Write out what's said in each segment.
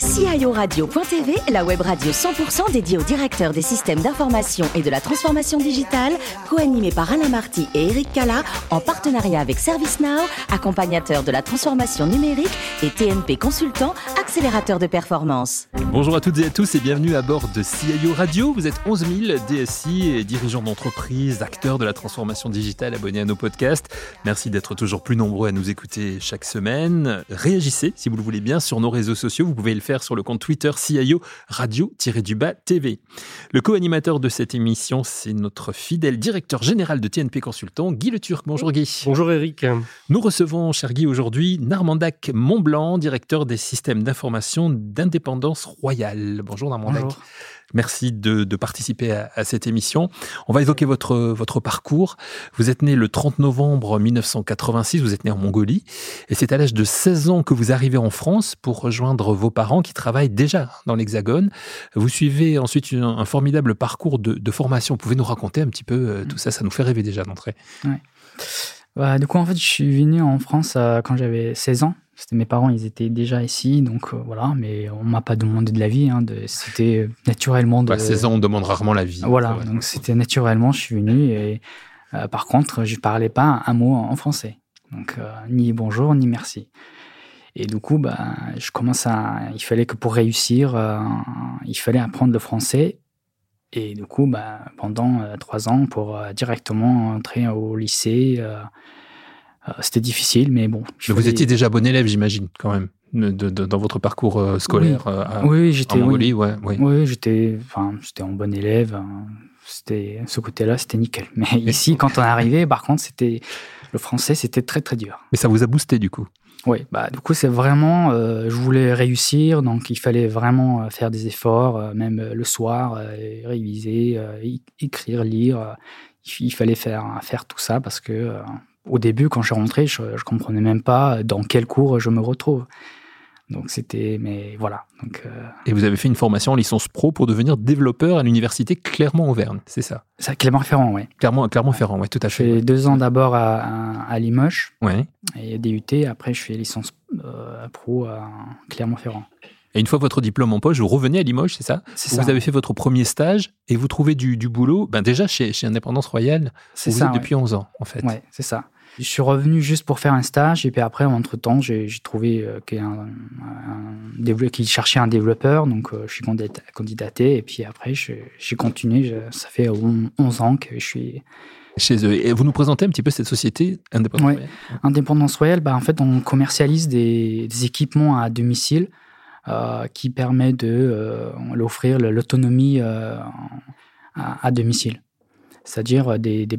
guys. CIORadio.tv, la web radio 100% dédiée aux directeurs des systèmes d'information et de la transformation digitale, co-animée par Alain Marty et Eric Cala, en partenariat avec ServiceNow, accompagnateur de la transformation numérique et TNP Consultant, accélérateur de performance. Bonjour à toutes et à tous et bienvenue à bord de CIO Radio. Vous êtes 11 000 DSI et dirigeants d'entreprise, acteurs de la transformation digitale abonnés à nos podcasts. Merci d'être toujours plus nombreux à nous écouter chaque semaine. Réagissez si vous le voulez bien sur nos réseaux sociaux. Vous pouvez le faire sur le compte Twitter CIO Radio-du-Bas TV. Le co-animateur de cette émission, c'est notre fidèle directeur général de TNP Consultant, Guy Le Turc. Bonjour Guy. Bonjour Eric. Nous recevons, cher Guy, aujourd'hui Narmandac Montblanc, directeur des systèmes d'information d'indépendance royale. Bonjour Narmandac. Bonjour. Merci de, participer à, cette émission. On va évoquer votre, parcours. Vous êtes né le 30 novembre 1986, vous êtes né en Mongolie, et c'est à l'âge de 16 ans que vous arrivez en France pour rejoindre vos parents qui travaillent déjà dans l'Hexagone. Vous suivez ensuite un, formidable parcours de, de, formation. Vous pouvez nous raconter un petit peu euh, tout ça Ça nous fait rêver déjà d'entrée. Ouais. Bah, du coup, en fait, je suis venu en France euh, quand j'avais 16 ans. C'était mes parents, ils étaient déjà ici, donc euh, voilà. Mais on m'a pas demandé de la vie. Hein, de, c'était naturellement. De... Bah, 16 ans, on demande rarement la vie. Voilà, donc c'était naturellement. Je suis venu et euh, par contre, je parlais pas un mot en français. Donc euh, ni bonjour ni merci. Et du coup, bah, je commence à. Il fallait que pour réussir, il fallait apprendre le français. Et du coup, bah, pendant trois ans, pour directement entrer au lycée c'était difficile, mais bon. Mais vous étiez déjà bon élève, j'imagine, quand même, de, de, dans votre parcours euh, scolaire oui. à, oui, j'étais, en Mongolie, oui. ouais, oui. Oui, j'étais, enfin, j'étais en bon élève. hein. C'était ce côté-là, c'était nickel. Mais ici, quand on est arrivé, par contre, c'était le français, c'était très très dur. Mais ça vous a boosté du coup? Oui, bah du coup, c'est vraiment, euh, je voulais réussir, donc il fallait vraiment faire des efforts, euh, même le soir, euh, réviser, écrire, lire. il fallait faire faire tout ça parce que au début, quand je suis rentré, je, je comprenais même pas dans quel cours je me retrouve. Donc c'était, mais voilà. Donc, euh... Et vous avez fait une formation en licence pro pour devenir développeur à l'université Clermont-Auvergne, c'est ça? C'est Clermont-Ferrand, oui. Clermont, Clermont-Ferrand, oui, ouais, tout à fait. J'ai fait deux ans d'abord à, à, à, Limoges, ouais. et DUT. Après, je fais licence euh, pro à Clermont-Ferrand. Et une fois votre diplôme en poche, vous revenez à Limoges, c'est ça? C'est ça. Vous avez fait votre premier stage et vous trouvez du, du boulot, ben déjà chez, chez Indépendance Royale. C'est ça. Ça, depuis ouais. 11 ans, en fait. Oui, c'est ça. Je suis revenu juste pour faire un stage et puis après, entre-temps, j'ai trouvé euh, qu'il qu cherchait un développeur, donc euh, je suis candidaté et puis après, j'ai continué. Ça fait 11 ans que je suis chez eux. Et vous nous présentez un petit peu cette société Indépendance ouais. Royale? Indépendance Royale, bah, en fait, on commercialise des, des équipements à domicile euh, qui permet de euh, l'offrir l'autonomie euh, à, à domicile c'est-à-dire des, des,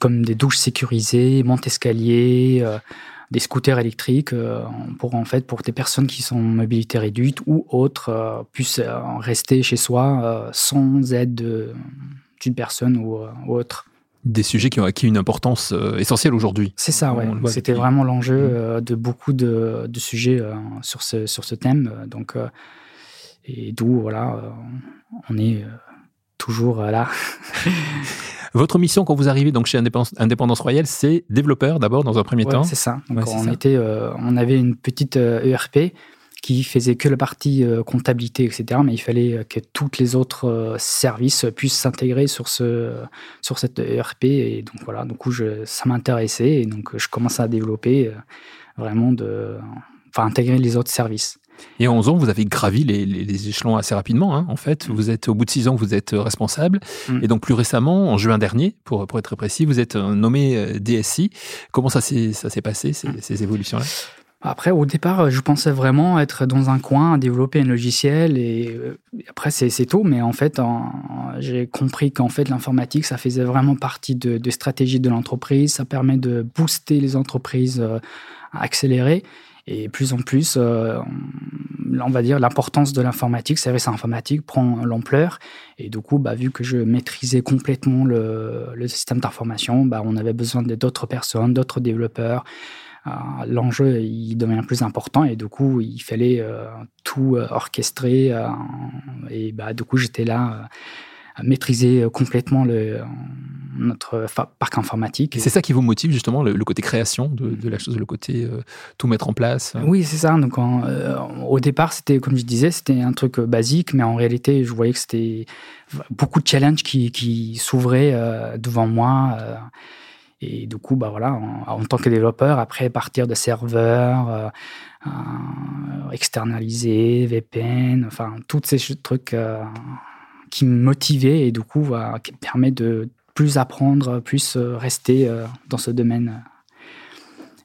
comme des douches sécurisées, monte-escalier, euh, des scooters électriques euh, pour en fait pour des personnes qui sont en mobilité réduite ou autres euh, puissent rester chez soi sans aide d'une personne ou, ou, autre. Des sujets qui ont acquis une importance essentielle aujourd'hui. C'est ça, ouais. C'était vraiment l'enjeu mmh. de beaucoup de, de sujets sur ce sur ce thème. Donc et d'où voilà, on est toujours là. Votre mission quand vous arrivez donc chez Indépendance, Indépendance Royale, c'est développeur d'abord dans un premier ouais, temps. C'est ça. Donc ouais, on ça. était, euh, on avait une petite euh, ERP qui faisait que la partie euh, comptabilité, etc. Mais il fallait que toutes les autres euh, services puissent s'intégrer sur ce, sur cette ERP. Et donc voilà, du coup, je, ça m'intéressait et donc je commençais à développer euh, vraiment de, enfin intégrer les autres services. Et en 11 ans, vous avez gravi les, les, les échelons assez rapidement. Hein, en fait, vous êtes au bout de 6 ans, vous êtes responsable. Mm. Et donc plus récemment, en juin dernier, pour, pour être précis, vous êtes nommé euh, DSI. Comment ça s'est passé ces, mm. ces évolutions-là? Après, au départ, je pensais vraiment être dans un coin, développer un logiciel et après, c'est tout. Mais en fait, j'ai compris qu'en fait, l'informatique, ça faisait vraiment partie de, de stratégie de l'entreprise. Ça permet de booster les entreprises à accélérer. Et plus en plus, euh, on va dire, l'importance de l'informatique, service informatique prend l'ampleur. Et du coup, bah, vu que je maîtrisais complètement le, système d'information, bah, on avait besoin d'autres personnes, d'autres développeurs. Euh, L'enjeu, il devient plus important et du coup, il fallait euh, tout orchestrer. et bah, du coup, j'étais là maîtriser complètement le, notre parc informatique. C'est ça qui vous motive justement, le, côté création de, la chose, le côté tout mettre en place Oui, c'est ça. Donc, au départ, c'était, comme je disais, c'était un truc basique, mais en réalité, je voyais que c'était beaucoup de challenges qui, qui s'ouvraient devant moi. Et du coup, bah voilà, en, tant que développeur, après partir de serveurs, euh, euh, externaliser, VPN, enfin, tous ces trucs euh, qui me motivaient et du coup, qui me permet de plus apprendre, plus rester dans ce domaine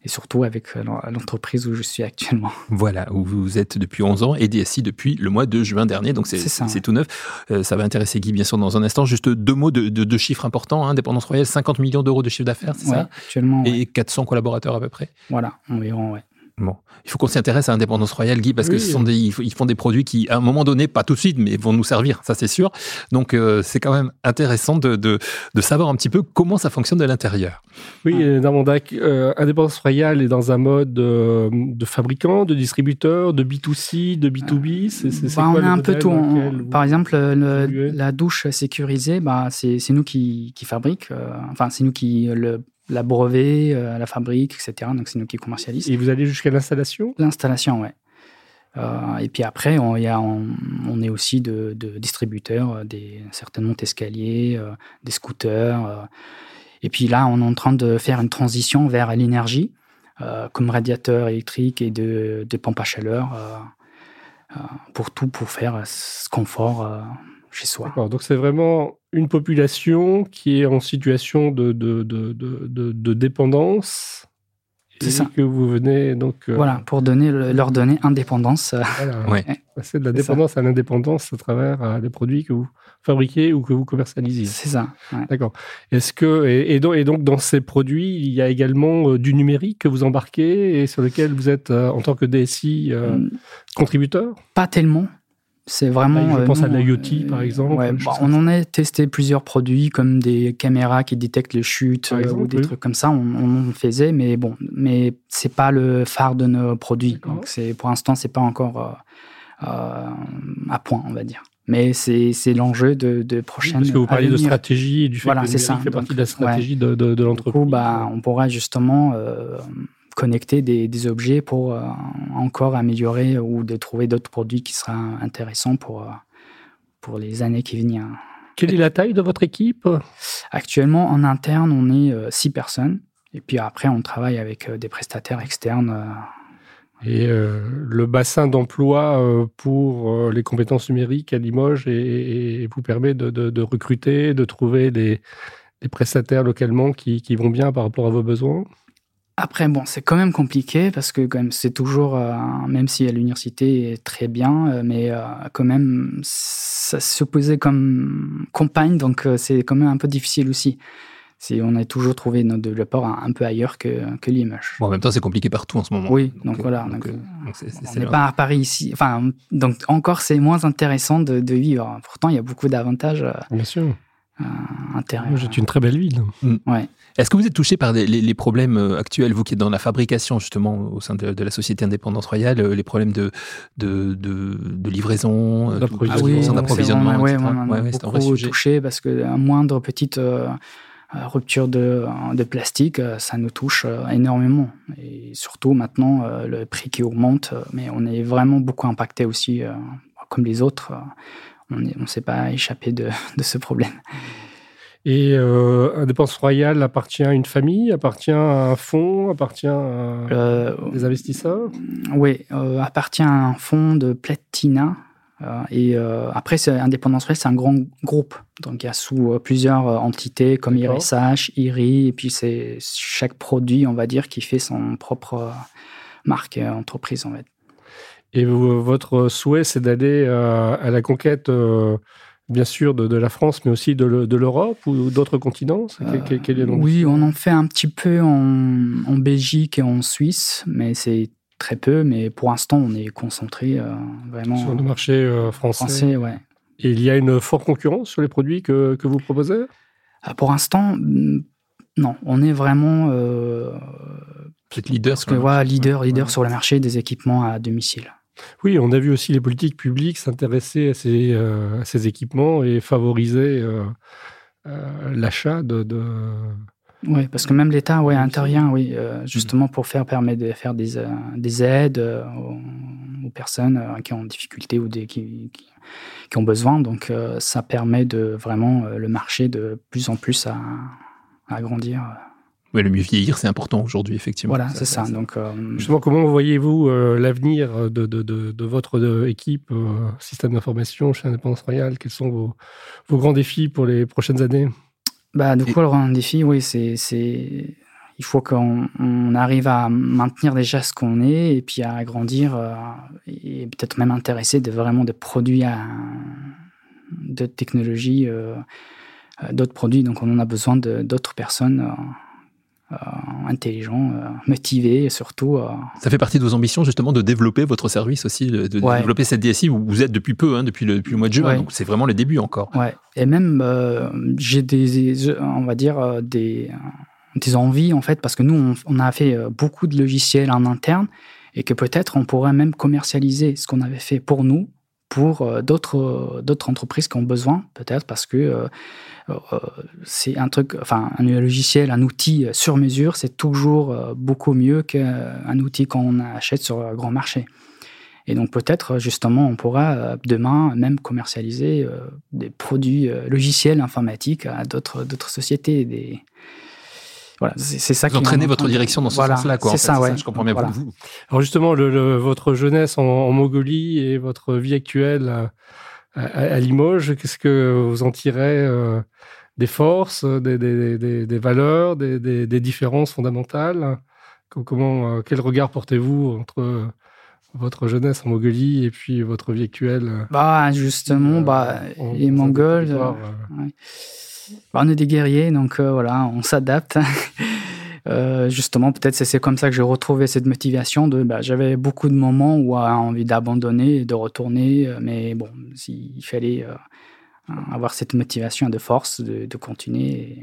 et surtout avec euh, l'entreprise où je suis actuellement. Voilà, où vous êtes depuis 11 ans et DSI depuis le mois de juin dernier, donc c'est tout neuf. Euh, ça va intéresser Guy bien sûr dans un instant. Juste deux mots de, de, chiffres importants. Hein. Dépendance Royale, 50 millions d'euros de chiffre d'affaires, c'est ça? actuellement. Et 400 collaborateurs à peu près? Voilà, environ, ouais. Bon, il faut qu'on s'intéresse à Indépendance Royale, Guy, parce que ce sont des, ils font des produits qui, à un moment donné, pas tout de suite, mais vont nous servir, ça c'est sûr. Donc euh, c'est quand même intéressant de, de, de, savoir un petit peu comment ça fonctionne de l'intérieur. Oui, ah. dans mon DAC, euh, Indépendance Royale est dans un mode euh, de fabricant, de distributeur, de B2C, de B2B. C'est, bah, on a un peu tout. par exemple, la douche sécurisée, bah, c'est, nous qui, qui fabriquons. enfin, c'est nous qui le la brevet, euh, la fabrique, etc. Donc c'est nous qui commercialisons. Et vous allez jusqu'à l'installation? L'installation, ouais. Euh, et puis après, on, y a, on, est aussi de, distributeurs, euh, des, certainement escaliers, des scooters. et puis là, on est en train de faire une transition vers l'énergie, comme radiateur électrique et de, de pompe à chaleur, pour tout, pour faire ce confort chez soi. Donc c'est vraiment une population qui est en situation de, de, de, de dépendance. C'est ça. que vous venez donc. Euh, voilà, pour donner, leur donner indépendance. Voilà, Passer de la dépendance à l'indépendance à travers euh, des produits que vous fabriquez ou que vous commercialisez. C'est ça. D'accord. Est-ce que et, donc, et, donc, dans ces produits, il y a également euh, du numérique que vous embarquez et sur lequel vous êtes en tant que DSI mm. contributeur? Pas tellement. C'est vraiment. je pense à l'IoT, par exemple. Bah, on en a testé plusieurs produits, comme des caméras qui détectent les chutes euh, ou des trucs comme ça. On, en faisait, mais bon, mais c'est pas le phare de nos produits. Donc, c'est pour l'instant, c'est pas encore euh, euh, à point, on va dire. Mais c'est l'enjeu de, de prochaine. parce que vous parliez de stratégie et du fait voilà, que ça. fait partie de la stratégie de, de, l'entreprise. Bah, on pourra justement connecter des, objets pour euh, encore améliorer ou de trouver d'autres produits qui seraient intéressants pour, euh, pour les années qui viennent. Quelle est la taille de votre équipe? Actuellement, en interne, on est euh, six personnes. Et puis après, on travaille avec des prestataires externes. Et le bassin d'emploi pour les compétences numériques à Limoges et, vous permet de, recruter, de trouver des, prestataires localement qui, qui, vont bien par rapport à vos besoins? Après, bon, c'est quand même compliqué parce que quand même, c'est toujours, euh, même si l'université est très bien, euh, mais euh, quand même, ça s'opposait comme compagne, donc c'est quand même un peu difficile aussi. Si on a toujours trouvé notre développeur un, peu ailleurs que, que Limoges. Bon, en même temps, c'est compliqué partout en ce moment. Oui, donc, voilà. Donc, on n'est pas à Paris ici. Enfin, donc encore, c'est moins intéressant de, de, vivre. Pourtant, il y a beaucoup d'avantages. Bien sûr. Intéressants. C'est une très belle ville. Mm. Ouais. Est-ce que vous êtes touché par les, problèmes euh, actuels, vous qui êtes dans la fabrication justement au sein de, la société Indépendance Royale, euh, les problèmes de, de, de, livraison, euh, d'approvisionnement Oui, on, est beaucoup touché parce qu'un moindre petite rupture de, de, plastique, ça nous touche énormément. Et surtout maintenant, le prix qui augmente, mais on est vraiment beaucoup impacté aussi, comme les autres. On ne s'est pas échappé de, de ce problème. Et euh, Indépendance Royale appartient à une famille, appartient à un fonds, appartient à euh, des investisseurs? Oui, euh, appartient à un fonds de Platina. Euh, et après, Indépendance Royale, c'est un grand groupe. Donc, il y a sous plusieurs entités comme IRSH, IRI, et puis c'est chaque produit, on va dire, qui fait son propre marque entreprise, en fait. Et votre souhait, c'est d'aller à la conquête bien sûr de, la France, mais aussi de, l'Europe ou d'autres continents? Euh, Oui, on en fait un petit peu en, Belgique et en Suisse, mais c'est très peu. Mais pour l'instant, on est concentré euh, vraiment sur le marché euh, français. français ouais. Et il y a une forte concurrence sur les produits que, vous proposez? Ah, Pour l'instant, mm, non. On est vraiment peut leader, que, leader, leader sur le marché des équipements à domicile. Oui, on a vu aussi les politiques publiques s'intéresser à, ces, à ces équipements et favoriser l'achat de, de oui, parce que même l'État ouais, intervient, oui, euh, justement pour faire permettre de faire des, euh, des aides euh, aux, personnes qui ont difficulté ou des, qui, qui, ont besoin. Donc ça permet de vraiment le marché de plus en plus à, à grandir. Oui, le mieux vieillir, c'est important aujourd'hui, effectivement. Voilà, c'est ça. Donc, Justement, comment voyez-vous l'avenir de, de, de, de, votre équipe, système d'information chez Indépendance Royale? Quels sont vos, vos grands défis pour les prochaines années? Bah, du coup, alors, un défi, oui, c'est, il faut qu'on arrive à maintenir déjà ce qu'on est et puis à agrandir euh, et peut-être même intéresser de, vraiment des produits à d'autres technologies, euh, euh, d'autres produits. Donc, on en a besoin d'autres personnes euh, intelligent, euh, motivé et surtout. Euh, Ça fait partie de vos ambitions justement de développer votre service aussi, de, développer cette DSI où vous êtes depuis peu, hein, depuis, le, depuis le mois de juin, donc c'est vraiment les débuts encore. Ouais. Et même j'ai des, on va dire des, des envies en fait parce que nous on, on, a fait beaucoup de logiciels en interne et que peut-être on pourrait même commercialiser ce qu'on avait fait pour nous pour d'autres d'autres entreprises qui ont besoin peut-être parce que euh, c'est un truc, enfin, un logiciel, un outil sur mesure, c'est toujours euh, beaucoup mieux qu'un outil qu'on achète sur un grand marché. Et donc peut-être justement on pourra euh, demain même commercialiser des produits logiciels informatiques à d'autres d'autres sociétés. Voilà, c'est ça. Vous entraînez votre direction dans ce sens-là, quoi. C'est ça, ouais. je comprends bien vous. Alors justement, le, votre jeunesse en, Mongolie et votre vie actuelle à, Limoges, qu'est-ce que vous en tirez des forces, des, des, des, valeurs, des, différences fondamentales? Comment, euh, Quel regard portez-vous entre votre jeunesse en Mongolie et puis votre vie actuelle Bah justement, euh, bah, les Mongols, euh, on est des guerriers, donc voilà, on s'adapte. justement, peut-être c'est comme ça que j'ai retrouvé cette motivation. De, bah, j'avais beaucoup de moments où j'ai envie d'abandonner de retourner, mais bon, s'il fallait avoir cette motivation de force de continuer.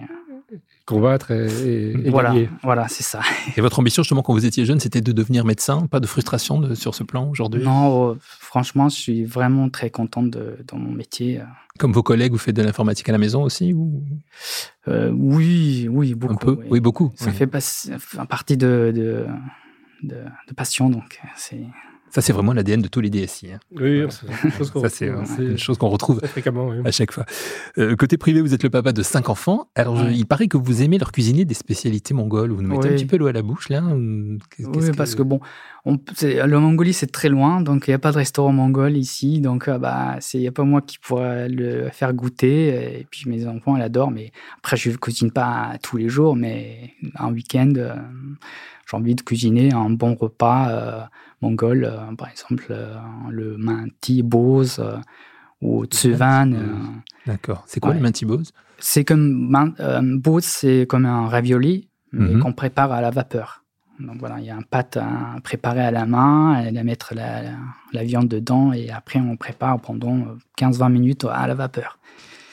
Combattre et, et, voilà, gagner. Voilà, c'est ça. Et votre ambition, justement, quand vous étiez jeune, c'était de devenir médecin? Pas de frustration de, sur ce plan aujourd'hui? Non, oh, franchement, je suis vraiment très contente de, dans mon métier. Comme vos collègues, vous faites de l'informatique à la maison aussi ou... Euh, oui, oui, beaucoup. Un peu Oui, beaucoup. Ça fait partie de, de, de, de passion, donc c'est ça, c'est vraiment l'ADN de tous les DSI. Hein. Oui, c'est une chose qu'on retrouve à chaque fois. Euh, côté privé, vous êtes le papa de cinq enfants. Alors, il paraît que vous aimez leur cuisiner des spécialités mongoles. Vous nous mettez un petit peu l'eau à la bouche, là Oui, parce que bon, on, le Mongolie, c'est très loin, donc il n'y a pas de restaurant mongol ici. Donc, euh, bah, il n'y a pas moi qui pourrais le faire goûter. Et puis, mes enfants, elles adorent. Mais après, je ne cuisine pas tous les jours, mais un week-end, euh, j'ai envie de cuisiner un bon repas mongol, euh, par exemple euh, le Manti Bose euh, ou Tsuvan. D'accord. C'est quoi le Manti Bose C'est comme Bose, c'est comme un ravioli, mais mhm. qu'on prépare à la vapeur. Donc voilà, il y a un pâte à préparer à la main, à mettre la, la, viande dedans et après on prépare pendant 15-20 minutes à la vapeur.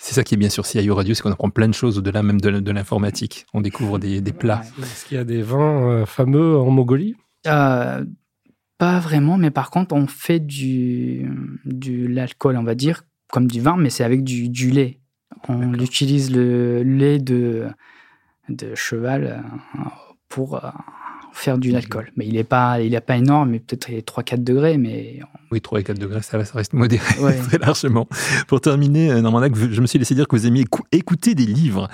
C'est ça qui est bien sur CIO Radio, c'est qu'on apprend plein de choses au-delà même de, l'informatique. On découvre des, des plats. Est-ce qu'il y a des vins fameux en Mongolie? Pas vraiment, mais par contre, on fait du, du l'alcool, on va dire, comme du vin, mais c'est avec du, du lait. On utilise le lait de, de cheval euh, pour euh, faire du alcool. Mais il n'est pas, il pas énorme, mais peut-être 3-4 degrés. Mais Oui, 3 et 4 degrés, ça, reste modéré très largement. Pour terminer, euh, Normanda, je me suis laissé dire que vous aimiez écouter des livres,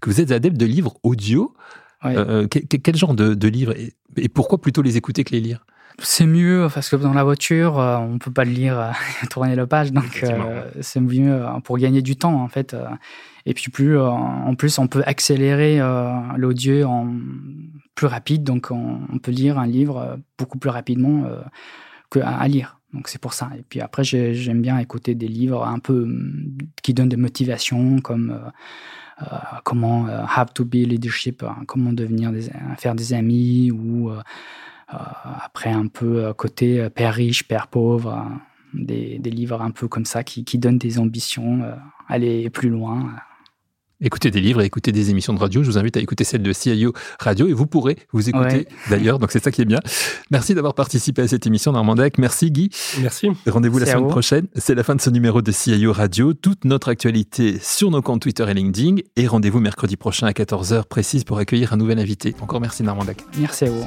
que vous êtes adepte de livres audio. quel, genre de, de livres et pourquoi plutôt les écouter que les lire? C'est mieux parce que dans la voiture, euh, on peut pas le lire, euh, tourner la page, donc euh, c'est mieux pour gagner du temps en fait. Et puis plus, en plus, on peut accélérer l'audio en plus rapide, donc on, peut lire un livre beaucoup plus rapidement qu'à à lire. Donc c'est pour ça. Et puis après, j'aime bien écouter des livres un peu qui donnent des motivations, comme comment Have to be leadership, hein, comment devenir des, faire des amis ou euh, après, un peu euh, côté euh, père riche, père pauvre, des, livres un peu comme ça qui donnent des ambitions, aller plus loin. Écouter des livres et écouter des émissions de radio. Je vous invite à écouter celle de CIO Radio et vous pourrez vous écouter d'ailleurs. Donc c'est ça qui est bien. Merci d'avoir participé à cette émission, Normandec. Merci Guy. Merci. Rendez-vous la semaine prochaine. C'est la fin de ce numéro de CIO Radio. Toute notre actualité sur nos comptes Twitter et LinkedIn. Et rendez-vous mercredi prochain à 14h précise pour accueillir un nouvel invité. Encore merci Normandec. Merci à vous.